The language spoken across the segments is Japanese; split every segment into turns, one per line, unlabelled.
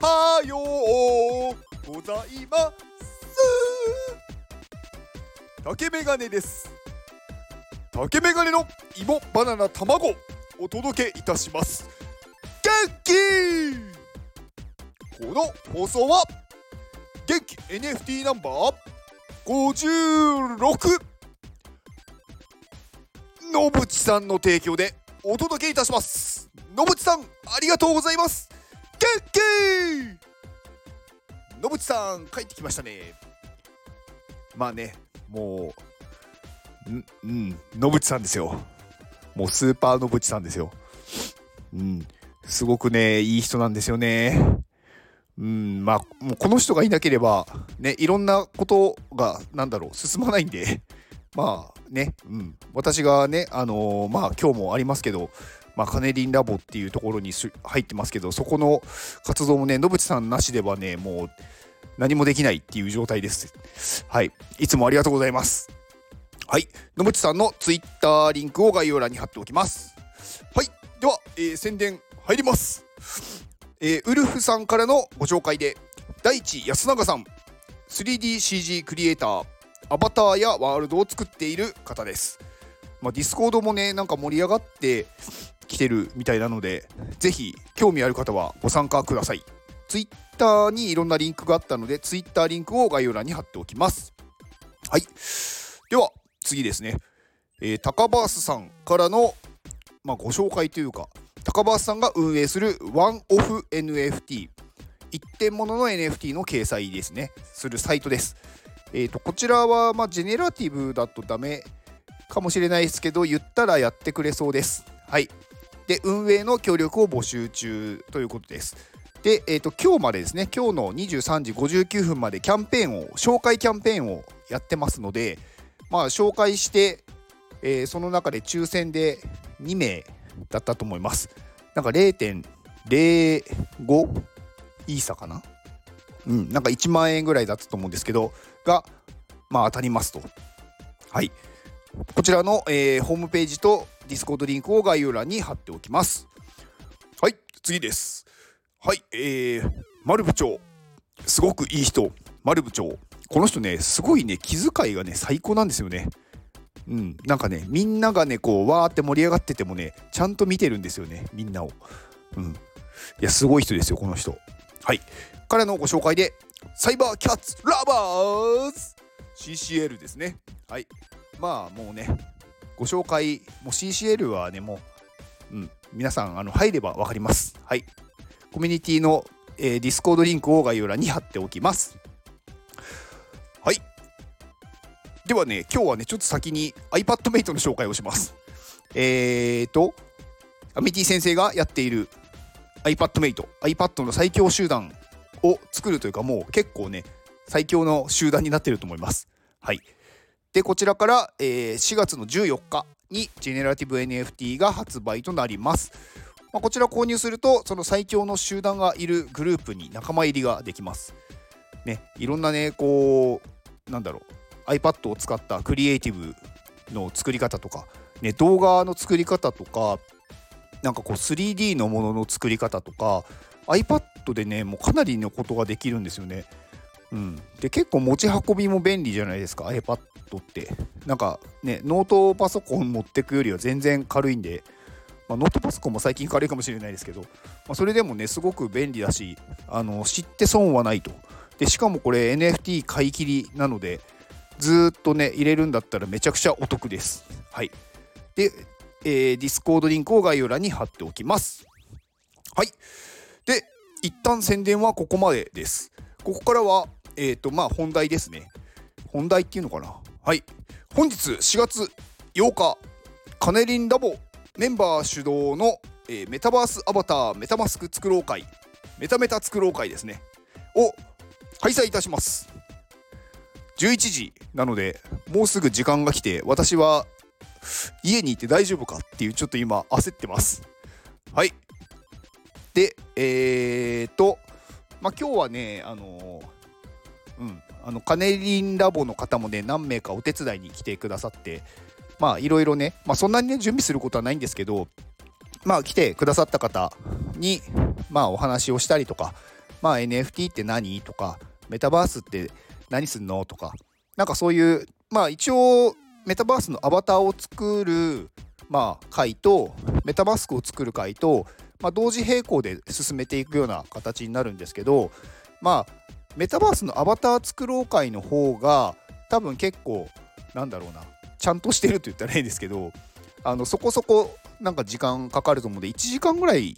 はようございます。竹メガネです。竹メガネの芋バナナ卵お届けいたします。元気この放送は元気 NFT ナンバー56野淵さんの提供でお届けいたします。野淵さんありがとうございます。元気野淵さん帰ってきましたね。まあねもうんうん野淵さんですよ。もうスーパー野淵さんですよ。うんすごくねいい人なんですよね。うんまあもうこの人がいなければねいろんなことがなんだろう進まないんで。まあね、うん、私がね、あのー、まあ今日もありますけど、まあ、カネリンラボっていうところに入ってますけど、そこの活動もね、野淵さんなしではね、もう何もできないっていう状態です。はい。いつもありがとうございます。はい。野淵さんのツイッターリンクを概要欄に貼っておきます。はい。では、えー、宣伝入ります。えー、ウルフさんからのご紹介で、大地安永さん、3DCG クリエイター、アバターやワールドを作っている方です。まあ、ディスコードもね、なんか盛り上がってきてるみたいなので、ぜひ興味ある方はご参加ください。ツイッターにいろんなリンクがあったので、ツイッターリンクを概要欄に貼っておきます。はい。では、次ですね。えー、高バースさんからの、まあ、ご紹介というか、高バースさんが運営するワンオフ NFT、一点物の NFT の掲載ですね、するサイトです。えーと、こちらは、まあ、ジェネラティブだとダメかもしれないですけど、言ったらやってくれそうです。はい。で、運営の協力を募集中ということです。で、えーと、今日までですね、今日の23時59分までキャンペーンを、紹介キャンペーンをやってますので、まあ、紹介して、えー、その中で抽選で2名だったと思います。なんか0.05イーサかな？うん、なんか1万円ぐらいだったと思うんですけど、が、まあ、当たりますと。はい。こちらの、えー、ホームページとディスコードリンクを概要欄に貼っておきます。はい、次です。はい、えー、丸部長。すごくいい人、丸部長。この人ね、すごいね、気遣いがね、最高なんですよね。うん、なんかね、みんながね、こう、わーって盛り上がっててもね、ちゃんと見てるんですよね、みんなを。うん。いや、すごい人ですよ、この人。はい。彼のご紹介で、サイバーキャッツラバーズ CCL ですね。はい。まあもうね、ご紹介、もう CCL はね、もう、うん、皆さんあの入れば分かります。はい。コミュニティの、えー、ディスコードリンクを概要欄に貼っておきます。はい。ではね、今日はね、ちょっと先に iPadMate の紹介をします。えーと、アミティ先生がやっている iPadMate、iPad の最強集団を作るというかもう結構ね最強の集団になってると思います。はい、でこちらから、えー、4月の14日にジェネラティブ NFT が発売となります。まあ、こちら購入するとその最強の集団がいるグループに仲間入りができます。ね、いろんなねこうなんだろう iPad を使ったクリエイティブの作り方とか、ね、動画の作り方とかなんかこう 3D のものの作り方とか iPad でね、もうかなりのことができるんですよね。うん、で結構持ち運びも便利じゃないですか iPad ってなんかねノートパソコン持ってくよりは全然軽いんで、まあ、ノートパソコンも最近軽いかもしれないですけど、まあ、それでもねすごく便利だしあの知って損はないとでしかもこれ NFT 買い切りなのでずっとね入れるんだったらめちゃくちゃお得ですはいで、えー、ディスコードリンクを概要欄に貼っておきますはいで、一旦宣伝はここまでです。ここからは、えっ、ー、と、まあ、本題ですね。本題っていうのかな。はい。本日4月8日、カネリンラボメンバー主導の、えー、メタバースアバターメタマスク作ろう会、メタメタ作ろう会ですね、を開催いたします。11時なので、もうすぐ時間が来て、私は家にいて大丈夫かっていう、ちょっと今焦ってます。はい。で、えーと、まあ、今日はね、あのうん、あのカネリンラボの方もね、何名かお手伝いに来てくださって、まあ、いろいろね、まあ、そんなにね、準備することはないんですけど、まあ、来てくださった方に、まあ、お話をしたりとか、まあ NFT って何とかメタバースって何すんのとかなんかそういうまあ一応メタバースのアバターを作るまあ回とメタマスクを作る回と、まあ、同時並行で進めていくような形になるんですけどまあメタバースのアバター作ろう会の方が多分結構なんだろうなちゃんとしてると言ったらいいんですけどあのそこそこなんか時間かかると思うんで1時間ぐらい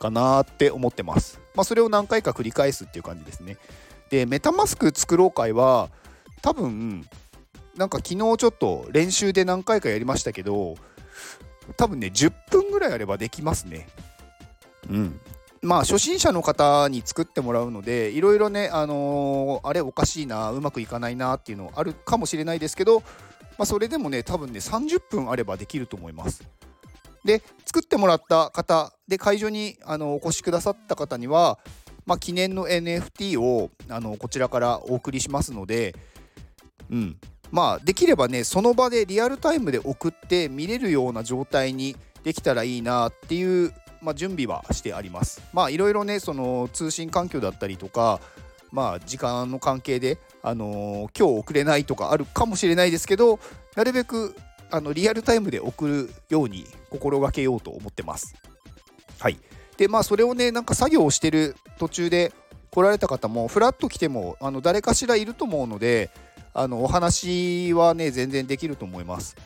かなって思ってます。まあ、それを何回か繰り返すっていう感じですね。でメタマスク作ろう会は多分なんか昨日ちょっと練習で何回かやりましたけど多分ね10分ぐらいあればできますね。うん。まあ初心者の方に作ってもらうのでいろいろね、あのー、あれおかしいなうまくいかないなっていうのあるかもしれないですけど、まあ、それでもね多分ね30分あればできると思います。で作ってもらった方で会場にあのお越しくださった方には、まあ、記念の NFT をあのこちらからお送りしますので、うん、まあできればねその場でリアルタイムで送って見れるような状態にできたらいいなっていう、まあ、準備はしてあります。まあいろいろねその通信環境だったりとかまあ時間の関係で、あのー、今日送れないとかあるかもしれないですけどなるべくあのリアルタイムで送るように心がけようと思ってます。はい。で、まあそれをね、なんか作業をしてる途中で来られた方も、ふらっと来ても、あの誰かしらいると思うので、あのお話はね、全然できると思います。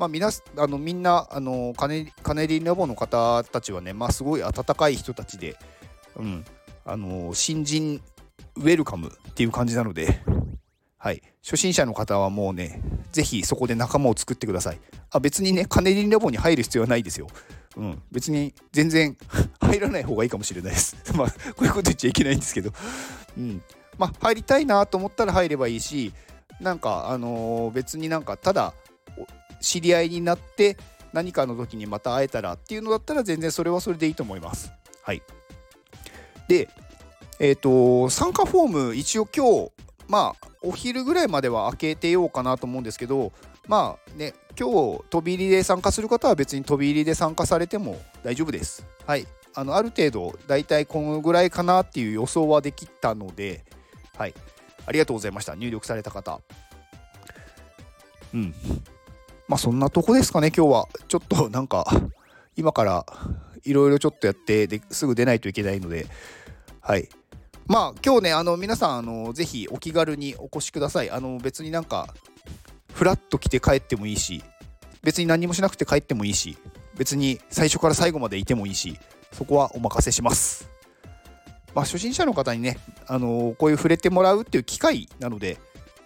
まあ、みなあのみんなあのカネカネリンラボの方たちはね、まあ、すごい温かい人たちで、うん、あの新人ウェルカムっていう感じなので、はい、初心者の方はもうね、ぜひそこで仲間を作ってください。あ別にね、カネリンラボに入る必要はないですよ。うん、別に全然入らない方がいいかもしれないです。まあ、こういうこと言っちゃいけないんですけど、うん、まあ、入りたいなと思ったら入ればいいし、なんか、あのー、別になんか、ただ、知り合いになって、何かの時にまた会えたらっていうのだったら、全然それはそれでいいと思います。はい。で、えっ、ー、と、参加フォーム、一応今日、まあ、お昼ぐらいまでは開けてようかなと思うんですけど、まあね、今日飛び入りで参加する方は別に飛び入りで参加されても大丈夫です。はい。あのある程度、大体このぐらいかなっていう予想はできたので、はい。ありがとうございました。入力された方。うん。まあそんなとこですかね、今日は。ちょっとなんか、今からいろいろちょっとやってですぐ出ないといけないので、はい。まあ今日ねあの皆さんあのぜひお気軽にお越しください。あの別になんかフラッと来て帰ってもいいし。別に何もしなくて帰ってもいいし。別に最初から最後までいてもいいし。そこはお任せします。まあ初心者の方にねあのこういう触れてもらうっていう機会なので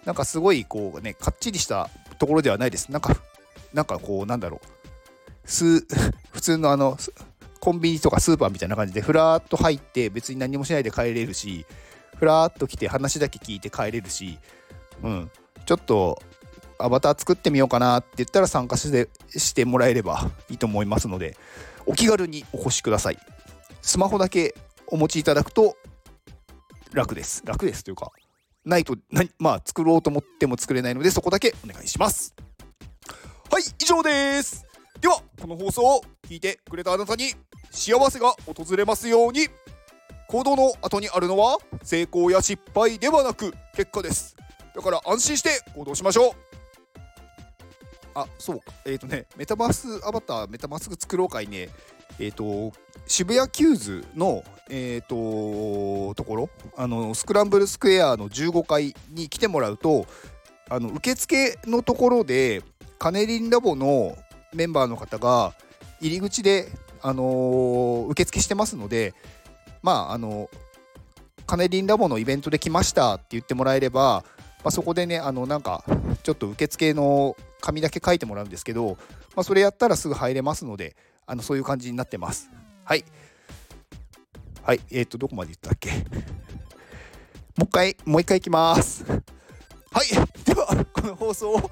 なんかすごいこうねかっちりしたところではないです。なんかなんかこうなんだろう。普通のあのコンビニとかスーパーみたいな感じでふらーっと入って別に何もしないで帰れるしふらっと来て話だけ聞いて帰れるし、うん、ちょっとアバター作ってみようかなって言ったら参加してしてもらえれば いいと思いますのでお気軽にお越しください。スマホだけお持ちいただくと楽です。楽ですというかないとまあ作ろうと思っても作れないのでそこだけお願いします。はい以上です。ではこの放送を聞いてくれたあなたに幸せが訪れますように。行動の後にあるのは成功や失敗ではなく結果です。だから安心して行動しましょう。あそう。かえっ、ー、とねメタバースアバターメタバース作ろう会ね。えっ、ー、と渋谷 QWS のえっ、ー、とところあのスクランブルスクエアの15階に来てもらうとあの受付のところでカネリンラボのメンバーの方が入り口であのー、受付してますので、まあ、あの、カネリンラボのイベントで来ましたって言ってもらえれば、まあ、そこでね、あの、なんか、ちょっと受付の紙だけ書いてもらうんですけど、まあ、それやったらすぐ入れますので、あの、そういう感じになってます。はい。はい、えっ、ー、と、どこまで言ったっけ？もう一回、もう一回いきます。はい、では、この放送を